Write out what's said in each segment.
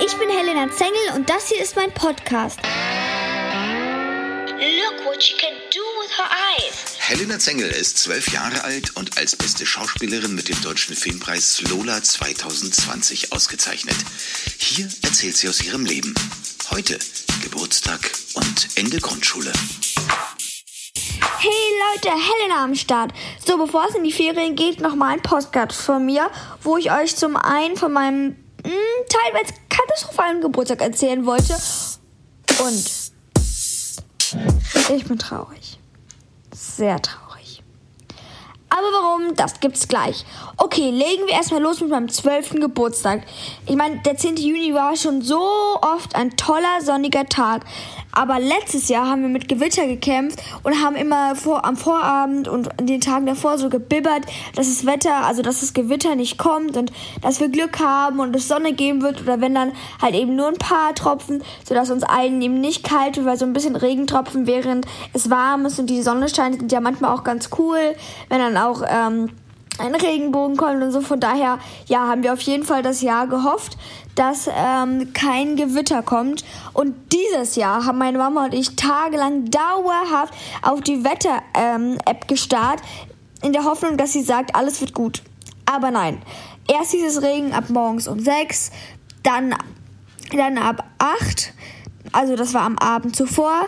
ich bin Helena Zengel und das hier ist mein Podcast. Look what she can do with her eyes. Helena Zengel ist zwölf Jahre alt und als beste Schauspielerin mit dem Deutschen Filmpreis Lola 2020 ausgezeichnet. Hier erzählt sie aus ihrem Leben. Heute Geburtstag und Ende Grundschule. Hey Leute, Helena am Start. So, bevor es in die Ferien geht, nochmal ein Podcast von mir, wo ich euch zum einen von meinem mh, teilweise katastrophalen Geburtstag erzählen wollte. Und ich bin traurig. Sehr traurig. Aber warum? Das gibt's gleich. Okay, legen wir erstmal los mit meinem 12. Geburtstag. Ich meine, der 10. Juni war schon so oft ein toller sonniger Tag. Aber letztes Jahr haben wir mit Gewitter gekämpft und haben immer vor, am Vorabend und den Tagen davor so gebibbert, dass das Wetter, also dass das Gewitter nicht kommt und dass wir Glück haben und es Sonne geben wird oder wenn dann halt eben nur ein paar Tropfen, sodass uns allen eben nicht kalt wird, weil so ein bisschen Regentropfen, während es warm ist und die Sonne scheint, sind ja manchmal auch ganz cool, wenn dann auch ähm, ein Regenbogen kommt und so. Von daher, ja, haben wir auf jeden Fall das Jahr gehofft, dass ähm, kein Gewitter kommt. Und dieses Jahr haben meine Mama und ich tagelang dauerhaft auf die Wetter-App ähm, gestarrt, in der Hoffnung, dass sie sagt, alles wird gut. Aber nein. Erst dieses Regen ab morgens um 6, dann, dann ab 8, also das war am Abend zuvor.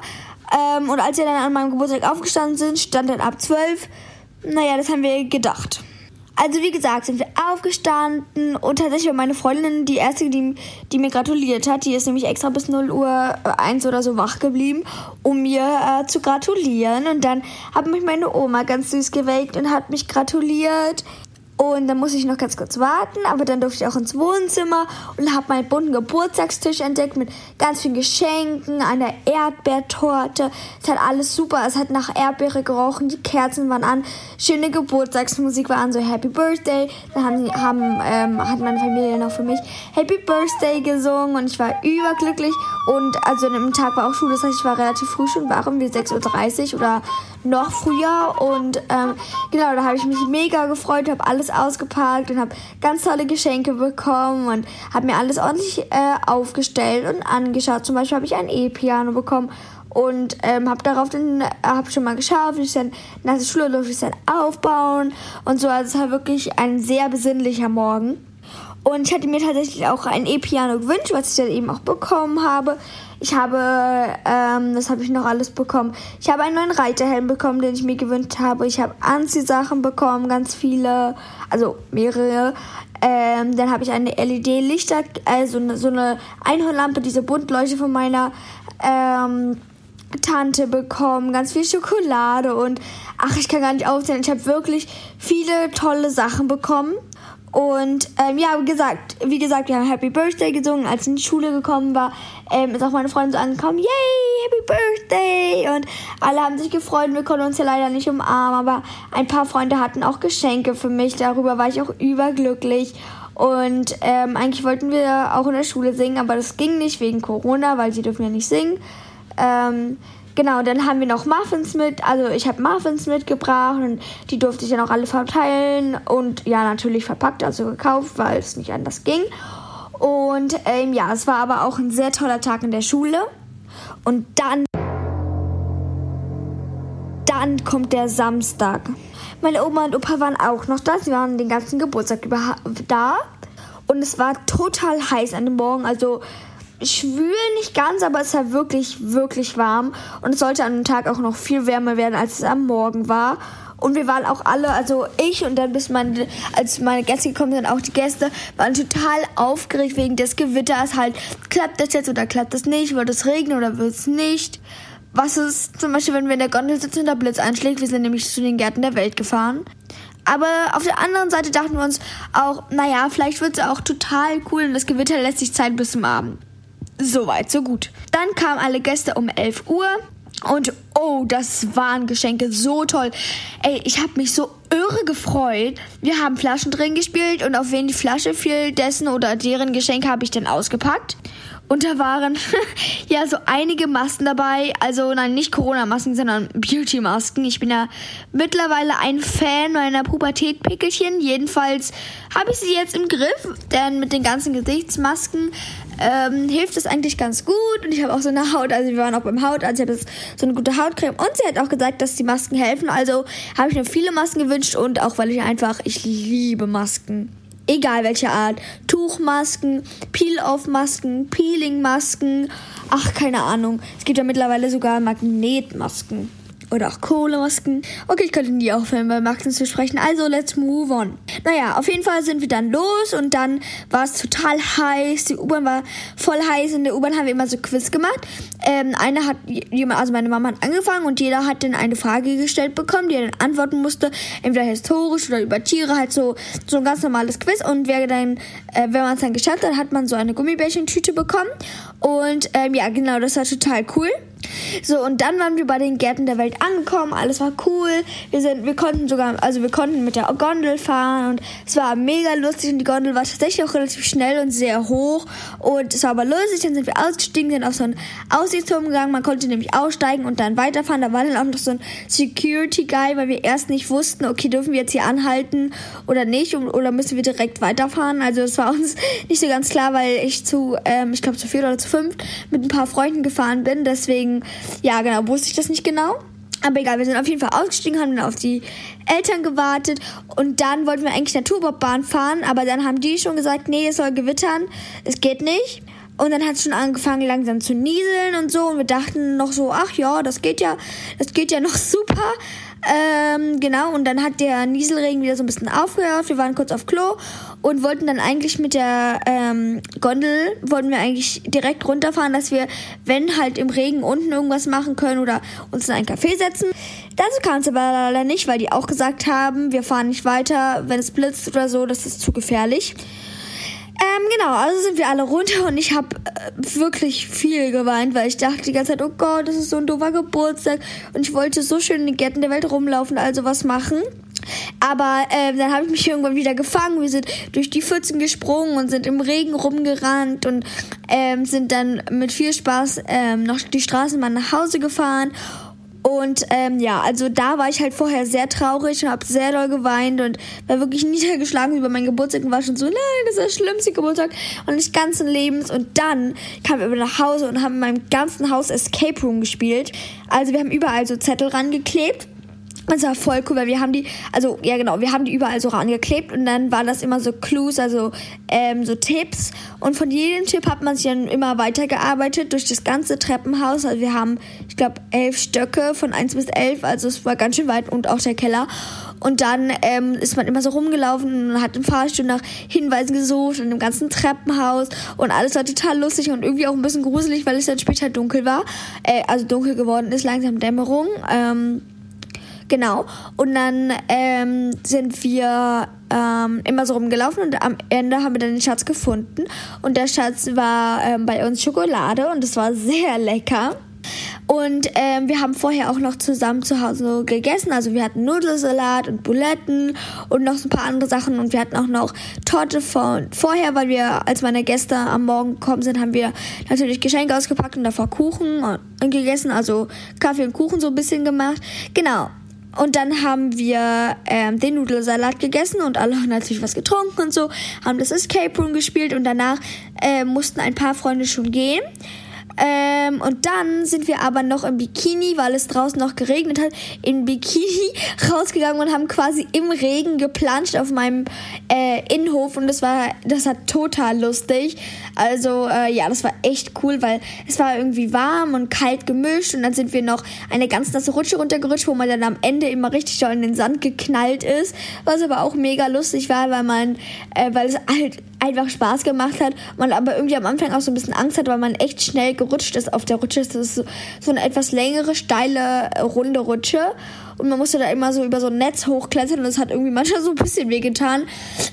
Ähm, und als wir dann an meinem Geburtstag aufgestanden sind, stand dann ab 12. Naja, das haben wir gedacht. Also wie gesagt, sind wir aufgestanden und tatsächlich war meine Freundin die erste, die, die mir gratuliert hat. Die ist nämlich extra bis 0 Uhr 1 oder so wach geblieben, um mir äh, zu gratulieren. Und dann hat mich meine Oma ganz süß geweckt und hat mich gratuliert. Und dann musste ich noch ganz kurz warten, aber dann durfte ich auch ins Wohnzimmer und habe meinen bunten Geburtstagstisch entdeckt mit ganz vielen Geschenken, einer Erdbeertorte. Es hat alles super, es hat nach Erdbeere gerochen, die Kerzen waren an, schöne Geburtstagsmusik war an, so Happy Birthday. Dann haben, haben ähm, hat meine Familie noch für mich Happy Birthday gesungen und ich war überglücklich. Und also am Tag war auch Schule, das heißt, ich war relativ früh schon wach, um 6.30 Uhr oder noch früher. Und ähm, genau, da habe ich mich mega gefreut, habe alles ausgepackt und habe ganz tolle Geschenke bekommen und habe mir alles ordentlich äh, aufgestellt und angeschaut. Zum Beispiel habe ich ein E-Piano bekommen und ähm, habe darauf dann äh, habe schon mal geschaut, wie ich dann nach der Schule durfte ich dann aufbauen und so. Also es war wirklich ein sehr besinnlicher Morgen. Und ich hatte mir tatsächlich auch ein E-Piano gewünscht, was ich dann eben auch bekommen habe. Ich habe, ähm, das habe ich noch alles bekommen. Ich habe einen neuen Reiterhelm bekommen, den ich mir gewünscht habe. Ich habe Anziehsachen bekommen, ganz viele, also mehrere. Ähm, dann habe ich eine LED-Lichter, also eine, so eine Einhornlampe, diese Buntleuchte von meiner ähm, Tante bekommen, ganz viel Schokolade und ach, ich kann gar nicht aufzählen. Ich habe wirklich viele tolle Sachen bekommen. Und ähm, ja, wie gesagt, wie gesagt, wir haben Happy Birthday gesungen. Als ich in die Schule gekommen war, ähm, ist auch meine Freundin so angekommen, yay, Happy Birthday! Und alle haben sich gefreut. Wir konnten uns ja leider nicht umarmen, aber ein paar Freunde hatten auch Geschenke für mich. Darüber war ich auch überglücklich. Und ähm, eigentlich wollten wir auch in der Schule singen, aber das ging nicht wegen Corona, weil sie dürfen ja nicht singen. Ähm, Genau, dann haben wir noch Muffins mit. Also ich habe Muffins mitgebracht und die durfte ich dann auch alle verteilen und ja, natürlich verpackt, also gekauft, weil es nicht anders ging. Und ähm, ja, es war aber auch ein sehr toller Tag in der Schule. Und dann, dann kommt der Samstag. Meine Oma und Opa waren auch noch da. Sie waren den ganzen Geburtstag über da. Und es war total heiß an dem Morgen. Also schwül nicht ganz, aber es war wirklich, wirklich warm. Und es sollte an dem Tag auch noch viel wärmer werden, als es am Morgen war. Und wir waren auch alle, also ich und dann bis meine, als meine Gäste gekommen sind, auch die Gäste, waren total aufgeregt wegen des Gewitters. Halt, klappt das jetzt oder klappt das nicht? Wird es regnen oder wird es nicht? Was ist zum Beispiel, wenn wir in der Gondel sitzen und der Blitz einschlägt? Wir sind nämlich zu den Gärten der Welt gefahren. Aber auf der anderen Seite dachten wir uns auch, naja, vielleicht wird es auch total cool und das Gewitter lässt sich Zeit bis zum Abend. Soweit, so gut. Dann kamen alle Gäste um 11 Uhr und oh, das waren Geschenke so toll. Ey, ich habe mich so irre gefreut. Wir haben Flaschen drin gespielt und auf wen die Flasche fiel, dessen oder deren Geschenk habe ich dann ausgepackt. Und da waren ja so einige Masken dabei. Also nein, nicht Corona-Masken, sondern Beauty-Masken. Ich bin ja mittlerweile ein Fan meiner Pubertät-Pickelchen. Jedenfalls habe ich sie jetzt im Griff, denn mit den ganzen Gesichtsmasken ähm, hilft es eigentlich ganz gut. Und ich habe auch so eine Haut, also wir waren auch beim Haut, also ich habe so eine gute Hautcreme. Und sie hat auch gesagt, dass die Masken helfen. Also habe ich mir viele Masken gewünscht und auch weil ich einfach, ich liebe Masken egal welche Art. Tuchmasken, Peel-Off-Masken, Peeling-Masken, ach, keine Ahnung. Es gibt ja mittlerweile sogar Magnetmasken. Oder auch Kohlemasken. Okay, ich könnte nie aufhören, bei Masken zu sprechen. Also, let's move on. Naja, auf jeden Fall sind wir dann los und dann war es total heiß. Die U-Bahn war voll heiß. In der U-Bahn haben wir immer so Quiz gemacht. Ähm, eine hat jemand, also meine Mama hat angefangen und jeder hat dann eine Frage gestellt bekommen, die er dann antworten musste. Entweder historisch oder über Tiere, halt so, so ein ganz normales Quiz. Und wer dann, äh, wenn man es dann geschafft hat, hat man so eine Gummibärchentüte bekommen. Und ähm, ja, genau, das war total cool. So, und dann waren wir bei den Gärten der Welt angekommen. Alles war cool. Wir sind, wir konnten sogar, also wir konnten mit der Gondel fahren und es war mega lustig und die Gondel war tatsächlich auch relativ schnell und sehr hoch. Und es war aber lustig. Dann sind wir ausgestiegen, sind auf so einen Aussichtsturm gegangen. Man konnte nämlich aussteigen und dann weiterfahren. Da war dann auch noch so ein Security Guy, weil wir erst nicht wussten, okay, dürfen wir jetzt hier anhalten oder nicht oder müssen wir direkt weiterfahren. Also es war uns nicht so ganz klar, weil ich zu, ähm, ich glaube zu vier oder zu fünf mit ein paar Freunden gefahren bin. Deswegen ja, genau, wusste ich das nicht genau. Aber egal, wir sind auf jeden Fall ausgestiegen, haben dann auf die Eltern gewartet und dann wollten wir eigentlich Naturbobbahn fahren, aber dann haben die schon gesagt, nee, es soll gewittern, es geht nicht. Und dann hat es schon angefangen langsam zu nieseln und so und wir dachten noch so, ach ja, das geht ja, das geht ja noch super. Ähm, genau, und dann hat der Nieselregen wieder so ein bisschen aufgehört. Wir waren kurz auf Klo und wollten dann eigentlich mit der ähm, Gondel, wollten wir eigentlich direkt runterfahren, dass wir, wenn halt im Regen unten irgendwas machen können oder uns in einen Café setzen. Dazu kam es aber leider nicht, weil die auch gesagt haben, wir fahren nicht weiter, wenn es blitzt oder so, das ist zu gefährlich. Ähm, genau, also sind wir alle runter und ich habe äh, wirklich viel geweint, weil ich dachte die ganze Zeit, oh Gott, das ist so ein doofer Geburtstag und ich wollte so schön in den Gärten der Welt rumlaufen, also was machen. Aber äh, dann habe ich mich irgendwann wieder gefangen. Wir sind durch die Pfützen gesprungen und sind im Regen rumgerannt und ähm, sind dann mit viel Spaß ähm, noch die Straßenbahn nach Hause gefahren. Und ähm, ja, also da war ich halt vorher sehr traurig und habe sehr doll geweint und war wirklich niedergeschlagen über meinen Geburtstag und war schon so, nein, das ist der schlimmste Geburtstag meines ganzen Lebens. Und dann kamen wir nach Hause und haben in meinem ganzen Haus Escape Room gespielt. Also wir haben überall so Zettel rangeklebt das war voll cool, weil wir haben die, also ja genau, wir haben die überall so rangeklebt und dann waren das immer so Clues, also ähm, so Tipps. Und von jedem Tipp hat man sich dann immer weitergearbeitet durch das ganze Treppenhaus. Also wir haben, ich glaube, elf Stöcke von 1 bis 11, also es war ganz schön weit und auch der Keller. Und dann ähm, ist man immer so rumgelaufen und hat im Fahrstuhl nach Hinweisen gesucht und im ganzen Treppenhaus und alles war total lustig und irgendwie auch ein bisschen gruselig, weil es dann später dunkel war. Äh, also dunkel geworden ist, langsam Dämmerung. Ähm, Genau. Und dann ähm, sind wir ähm, immer so rumgelaufen und am Ende haben wir dann den Schatz gefunden. Und der Schatz war ähm, bei uns Schokolade und es war sehr lecker. Und ähm, wir haben vorher auch noch zusammen zu Hause gegessen. Also wir hatten Nudelsalat und Buletten und noch ein paar andere Sachen. Und wir hatten auch noch Torte von vorher, weil wir, als meine Gäste am Morgen gekommen sind, haben wir natürlich Geschenke ausgepackt und davor Kuchen und gegessen. Also Kaffee und Kuchen so ein bisschen gemacht. Genau. Und dann haben wir ähm, den Nudelsalat gegessen und alle haben natürlich was getrunken und so, haben das Escape Room gespielt und danach äh, mussten ein paar Freunde schon gehen. Ähm, und dann sind wir aber noch im Bikini, weil es draußen noch geregnet hat, in Bikini rausgegangen und haben quasi im Regen geplanscht auf meinem äh, Innenhof. Und das war, das war total lustig. Also äh, ja, das war echt cool, weil es war irgendwie warm und kalt gemischt. Und dann sind wir noch eine ganz nasse Rutsche runtergerutscht, wo man dann am Ende immer richtig doll in den Sand geknallt ist, was aber auch mega lustig war, weil man, äh, weil es halt einfach Spaß gemacht hat, man aber irgendwie am Anfang auch so ein bisschen Angst hat, weil man echt schnell gerutscht ist auf der Rutsche. Das ist so, so eine etwas längere, steile, äh, runde Rutsche. Und man musste da immer so über so ein Netz hochklettern und das hat irgendwie manchmal so ein bisschen wehgetan.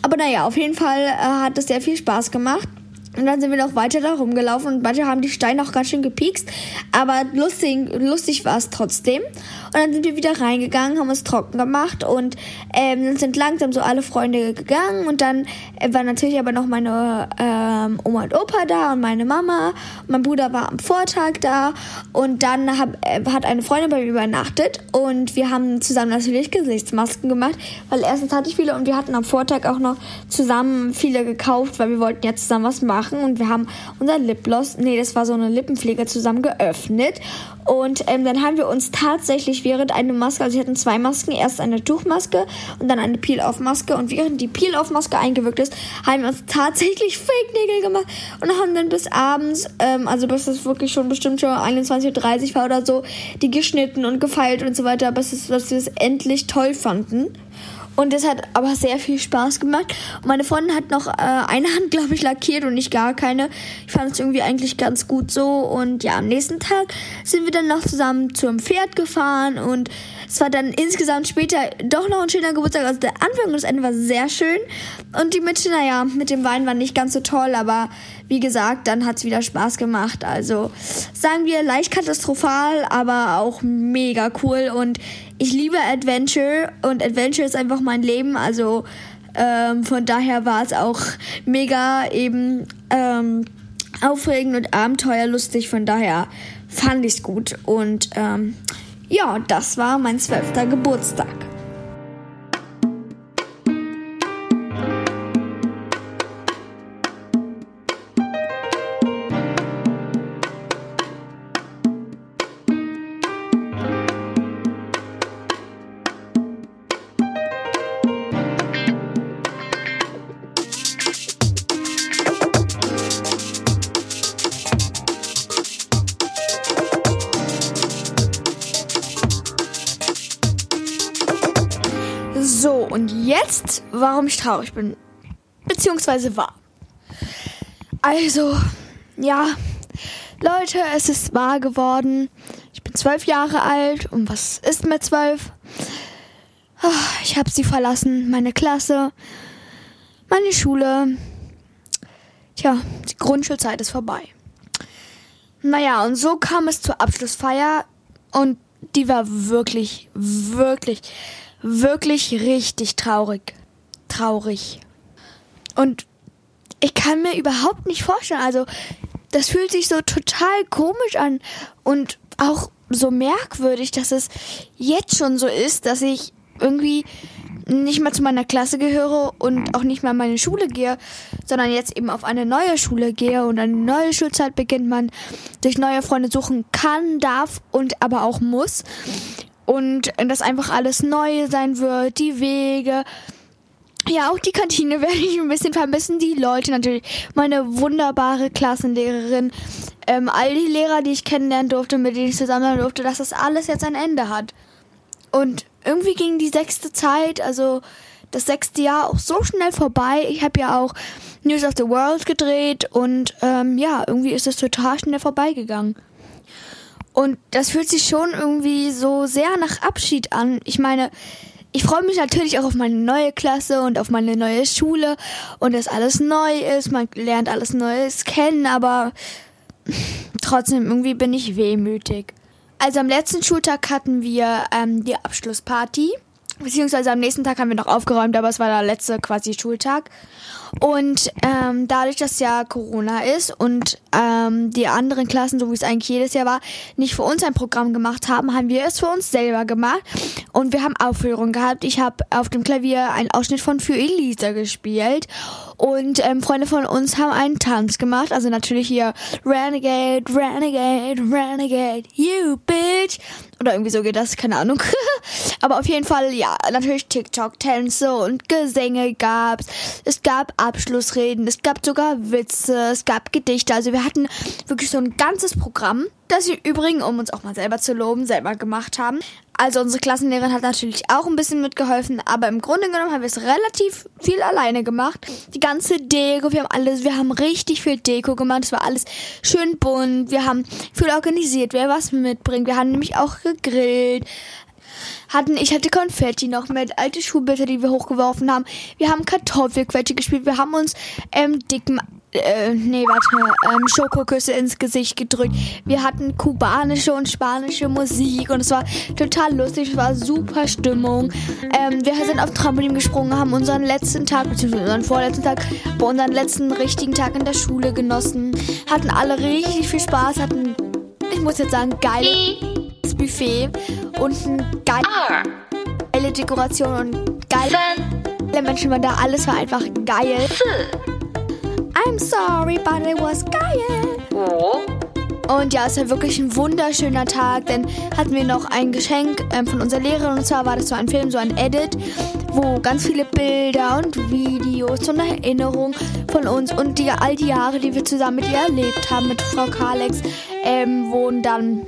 Aber naja, auf jeden Fall äh, hat es sehr viel Spaß gemacht. Und dann sind wir noch weiter da rumgelaufen und manche haben die Steine auch ganz schön gepiekst. Aber lustig, lustig war es trotzdem. Und dann sind wir wieder reingegangen, haben uns trocken gemacht und ähm, dann sind langsam so alle Freunde gegangen. Und dann äh, war natürlich aber noch meine ähm, Oma und Opa da und meine Mama. Mein Bruder war am Vortag da. Und dann hab, äh, hat eine Freundin bei mir übernachtet. Und wir haben zusammen natürlich Gesichtsmasken gemacht. Weil erstens hatte ich viele und wir hatten am Vortag auch noch zusammen viele gekauft, weil wir wollten ja zusammen was machen machen. Und wir haben unser Lipgloss, nee, das war so eine Lippenpflege zusammen geöffnet. Und ähm, dann haben wir uns tatsächlich während eine Maske, also wir hatten zwei Masken, erst eine Tuchmaske und dann eine Peel-Off-Maske und während die Peel-Off-Maske eingewirkt ist, haben wir uns tatsächlich Fake-Nägel gemacht und haben dann bis abends, ähm, also bis es wirklich schon bestimmt schon 21.30 Uhr war oder so, die geschnitten und gefeilt und so weiter, bis, es, bis wir es endlich toll fanden. Und das hat aber sehr viel Spaß gemacht. Und meine Freundin hat noch äh, eine Hand, glaube ich, lackiert und nicht gar keine. Ich fand es irgendwie eigentlich ganz gut so. Und ja, am nächsten Tag sind wir dann noch zusammen zum Pferd gefahren. Und es war dann insgesamt später doch noch ein schöner Geburtstag. Also der Anfang und das Ende war sehr schön. Und die Mitte, naja, mit dem Wein war nicht ganz so toll. Aber wie gesagt, dann hat es wieder Spaß gemacht. Also sagen wir leicht katastrophal, aber auch mega cool. Und ich liebe Adventure und Adventure ist einfach mein Leben. Also ähm, von daher war es auch mega eben ähm, aufregend und abenteuerlustig. Von daher fand ich es gut. Und ähm, ja, das war mein zwölfter Geburtstag. Warum ich traurig bin. Beziehungsweise war. Also, ja, Leute, es ist wahr geworden. Ich bin zwölf Jahre alt. Und was ist mit zwölf? Ah, Ich habe sie verlassen, meine Klasse, meine Schule. Tja, die Grundschulzeit ist vorbei. Naja, und so kam es zur Abschlussfeier. Und die war wirklich, wirklich, wirklich richtig traurig. Traurig. Und ich kann mir überhaupt nicht vorstellen, also das fühlt sich so total komisch an und auch so merkwürdig, dass es jetzt schon so ist, dass ich irgendwie nicht mehr zu meiner Klasse gehöre und auch nicht mehr an meine Schule gehe, sondern jetzt eben auf eine neue Schule gehe und eine neue Schulzeit beginnt man sich neue Freunde suchen kann, darf und aber auch muss und dass einfach alles neu sein wird, die Wege. Ja, auch die Kantine werde ich ein bisschen vermissen, die Leute natürlich, meine wunderbare Klassenlehrerin, ähm, all die Lehrer, die ich kennenlernen durfte, mit denen ich zusammen sein durfte, dass das alles jetzt ein Ende hat. Und irgendwie ging die sechste Zeit, also das sechste Jahr auch so schnell vorbei. Ich habe ja auch News of the World gedreht und ähm, ja, irgendwie ist es total schnell vorbeigegangen. Und das fühlt sich schon irgendwie so sehr nach Abschied an. Ich meine, ich freue mich natürlich auch auf meine neue Klasse und auf meine neue Schule und dass alles neu ist. Man lernt alles Neues kennen, aber trotzdem irgendwie bin ich wehmütig. Also am letzten Schultag hatten wir ähm, die Abschlussparty. Beziehungsweise am nächsten Tag haben wir noch aufgeräumt, aber es war der letzte quasi Schultag. Und ähm, dadurch, dass ja Corona ist und ähm, die anderen Klassen, so wie es eigentlich jedes Jahr war, nicht für uns ein Programm gemacht haben, haben wir es für uns selber gemacht. Und wir haben Aufführungen gehabt. Ich habe auf dem Klavier einen Ausschnitt von Für Elisa gespielt. Und ähm, Freunde von uns haben einen Tanz gemacht. Also natürlich hier Renegade, Renegade, Renegade, you bitch. Oder irgendwie so geht das, keine Ahnung. Aber auf jeden Fall, ja, natürlich TikTok-Tänze und Gesänge gab's. Es gab Abschlussreden, es gab sogar Witze, es gab Gedichte. Also wir hatten wirklich so ein ganzes Programm, das wir übrigens, um uns auch mal selber zu loben, selber gemacht haben. Also unsere Klassenlehrerin hat natürlich auch ein bisschen mitgeholfen, aber im Grunde genommen haben wir es relativ viel alleine gemacht. Die ganze Deko, wir haben alles, wir haben richtig viel Deko gemacht. Es war alles schön bunt. Wir haben viel organisiert, wer was mitbringt. Wir haben nämlich auch gegrillt. hatten, ich hatte Konfetti noch mit, alte Schulblätter, die wir hochgeworfen haben. Wir haben Kartoffelquetsche gespielt. Wir haben uns ähm, dicken äh, nee, warte, ähm, Schokoküsse ins Gesicht gedrückt. Wir hatten kubanische und spanische Musik und es war total lustig, es war super Stimmung. Ähm, wir sind auf Trampolin gesprungen, haben unseren letzten Tag, beziehungsweise unseren vorletzten Tag, bei unseren letzten richtigen Tag in der Schule genossen, hatten alle richtig viel Spaß, hatten, ich muss jetzt sagen, geiles Buffet und eine geile Dekoration und geile Menschen waren da, alles war einfach geil. I'm sorry, but it was geil. Und ja, es war wirklich ein wunderschöner Tag, denn hatten wir noch ein Geschenk ähm, von unserer Lehrerin und zwar war das so ein Film, so ein Edit, wo ganz viele Bilder und Videos und Erinnerungen von uns und die, all die Jahre, die wir zusammen mit ihr erlebt haben, mit Frau Kalex, ähm, wurden dann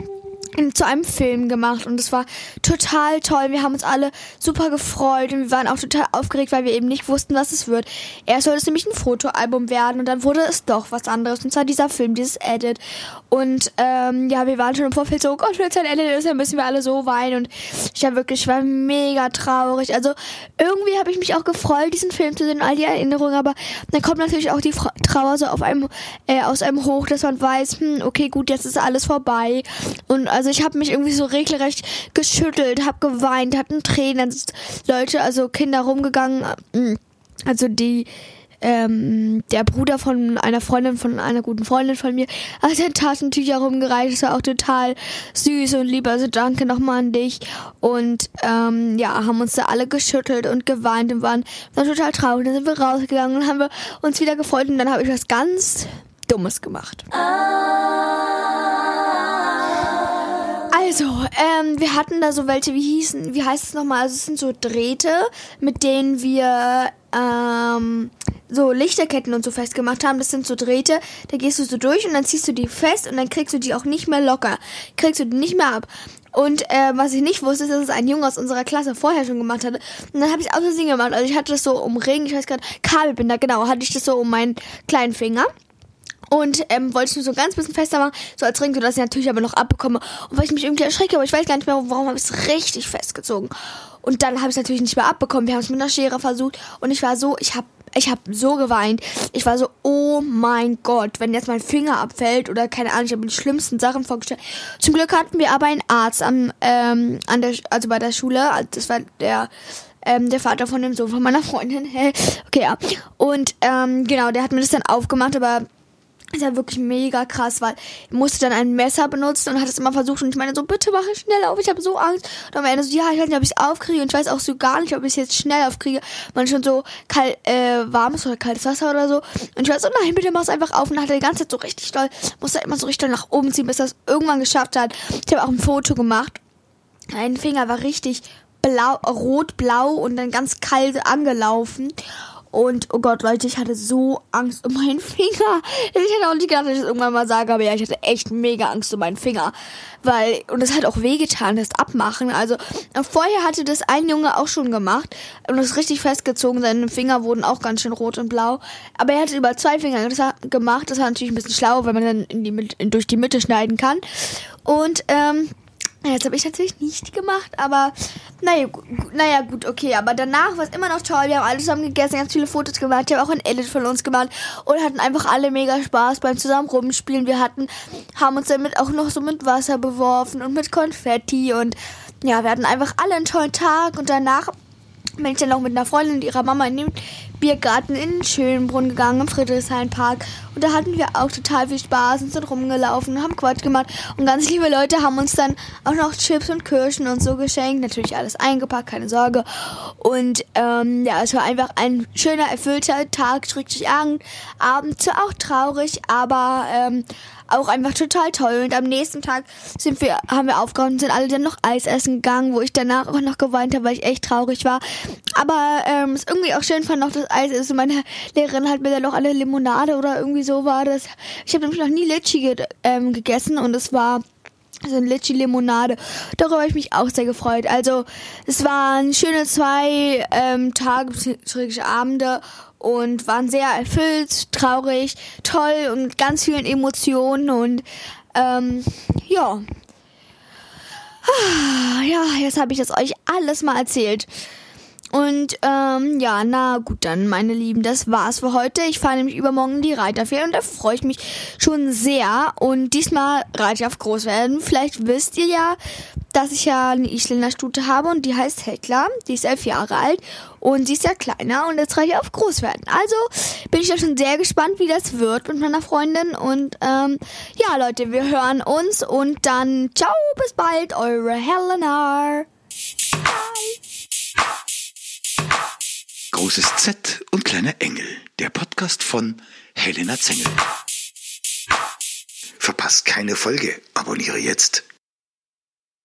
zu einem Film gemacht und es war total toll. Wir haben uns alle super gefreut und wir waren auch total aufgeregt, weil wir eben nicht wussten, was es wird. Erst sollte es nämlich ein Fotoalbum werden und dann wurde es doch was anderes und zwar dieser Film, dieses Edit. Und ähm, ja, wir waren schon im Vorfeld so, oh Gott, wenn es ein Edit ist, dann müssen wir alle so weinen und ich war wirklich, ich war mega traurig. Also irgendwie habe ich mich auch gefreut, diesen Film zu sehen all die Erinnerungen, aber dann kommt natürlich auch die Trauer so auf einem, äh, aus einem hoch, dass man weiß, hm, okay, gut, jetzt ist alles vorbei und also also ich habe mich irgendwie so regelrecht geschüttelt, habe geweint, hatten Tränen, Leute, also Kinder rumgegangen, mm, also die ähm, der Bruder von einer Freundin, von einer guten Freundin von mir, hat ein Tasentücher rumgereicht. Das war auch total süß und lieb. Also danke nochmal an dich. Und ähm, ja, haben uns da alle geschüttelt und geweint und waren, waren total traurig. Dann sind wir rausgegangen und haben wir uns wieder gefreut. Und dann habe ich was ganz Dummes gemacht. Ah. Also, ähm, wir hatten da so welche, wie hießen, wie heißt es nochmal? Also es sind so Drähte, mit denen wir ähm, so Lichterketten und so festgemacht haben. Das sind so Drähte, da gehst du so durch und dann ziehst du die fest und dann kriegst du die auch nicht mehr locker. Kriegst du die nicht mehr ab. Und äh, was ich nicht wusste, ist, dass es ein Junge aus unserer Klasse vorher schon gemacht hatte. Und dann habe ich es aus Versehen gemacht. Also ich hatte das so um Ring, ich weiß gerade, Kabelbinder, genau, hatte ich das so um meinen kleinen Finger. Und ähm, wollte ich nur so ein ganz bisschen fester machen, so als Ring, sodass ich natürlich aber noch abbekomme. Und weil ich mich irgendwie erschrecke, aber ich weiß gar nicht mehr, warum habe ich es richtig festgezogen. Und dann habe ich es natürlich nicht mehr abbekommen. Wir haben es mit einer Schere versucht und ich war so, ich habe ich habe so geweint. Ich war so, oh mein Gott, wenn jetzt mein Finger abfällt oder keine Ahnung, ich habe mir die schlimmsten Sachen vorgestellt. Zum Glück hatten wir aber einen Arzt am, ähm, an der, also bei der Schule. Das war der, ähm, der Vater von dem Sohn von meiner Freundin. okay, ja. Und ähm, genau, der hat mir das dann aufgemacht, aber ist ja wirklich mega krass, weil ich musste dann ein Messer benutzen und hat es immer versucht und ich meine so, bitte mach es schnell auf, ich habe so Angst. Und am Ende so, ja, ich weiß nicht, ob ich es aufkriege und ich weiß auch so gar nicht, ob ich es jetzt schnell aufkriege. Man schon so kalt, äh, warmes oder kaltes Wasser oder so. Und ich war so, nein, bitte mach es einfach auf und hat die ganze Zeit so richtig doll, musste immer so richtig nach oben ziehen, bis er es irgendwann geschafft hat. Ich habe auch ein Foto gemacht. Mein Finger war richtig blau, rot-blau und dann ganz kalt angelaufen. Und oh Gott, Leute, ich hatte so Angst um meinen Finger. Ich hätte auch nicht gedacht, dass ich das irgendwann mal sage, aber ja, ich hatte echt mega Angst um meinen Finger. Weil, und es hat auch wehgetan, das Abmachen. Also, vorher hatte das ein Junge auch schon gemacht und das richtig festgezogen. Seine Finger wurden auch ganz schön rot und blau. Aber er hatte über zwei Finger gemacht. Das war natürlich ein bisschen schlau, weil man dann die, durch die Mitte schneiden kann. Und, ähm, Jetzt habe ich natürlich nicht gemacht, aber naja, naja, gut, okay. Aber danach war es immer noch toll. Wir haben alle zusammen gegessen, ganz viele Fotos gemacht. Ich habe auch ein Edit von uns gemacht und hatten einfach alle mega Spaß beim zusammen rumspielen. Wir hatten, haben uns damit auch noch so mit Wasser beworfen und mit Konfetti und ja, wir hatten einfach alle einen tollen Tag und danach bin ich dann auch mit einer Freundin und ihrer Mama in den Biergarten in den Schönbrunn gegangen im Friedrichshain-Park. Und da hatten wir auch total viel Spaß und sind rumgelaufen und haben Quatsch gemacht. Und ganz liebe Leute haben uns dann auch noch Chips und Kirschen und so geschenkt. Natürlich alles eingepackt, keine Sorge. Und ähm, ja, es war einfach ein schöner, erfüllter Tag, schrägstrich Abend. Abend auch traurig, aber ähm, auch einfach total toll. Und am nächsten Tag sind wir, haben wir aufgehört und sind alle dann noch Eis essen gegangen, wo ich danach auch noch geweint habe, weil ich echt traurig war. Aber ähm, es irgendwie auch schön fand, noch das Eis ist. Und meine Lehrerin hat mir dann noch eine Limonade oder irgendwie so war das. Ich habe nämlich noch nie Litchi ge ähm, gegessen und es war so ein Litchi-Limonade. Darüber habe ich mich auch sehr gefreut. Also es waren schöne zwei ähm, Tage, Abende und waren sehr erfüllt, traurig, toll und mit ganz vielen Emotionen und ähm, ja. Ah, ja, jetzt habe ich das euch alles mal erzählt. Und ähm, ja, na gut, dann meine Lieben, das war's für heute. Ich fahre nämlich übermorgen in die Reiterferien und da freue ich mich schon sehr. Und diesmal reite ich auf Großwerden. Vielleicht wisst ihr ja, dass ich ja eine Isländer Stute habe und die heißt Hekla. Die ist elf Jahre alt und sie ist ja kleiner und jetzt reite ich auf Großwerden. Also bin ich da schon sehr gespannt, wie das wird mit meiner Freundin. Und ähm, ja, Leute, wir hören uns und dann ciao, bis bald, eure Helena. Großes Z und kleiner Engel. Der Podcast von Helena Zengel. Verpasst keine Folge. Abonniere jetzt.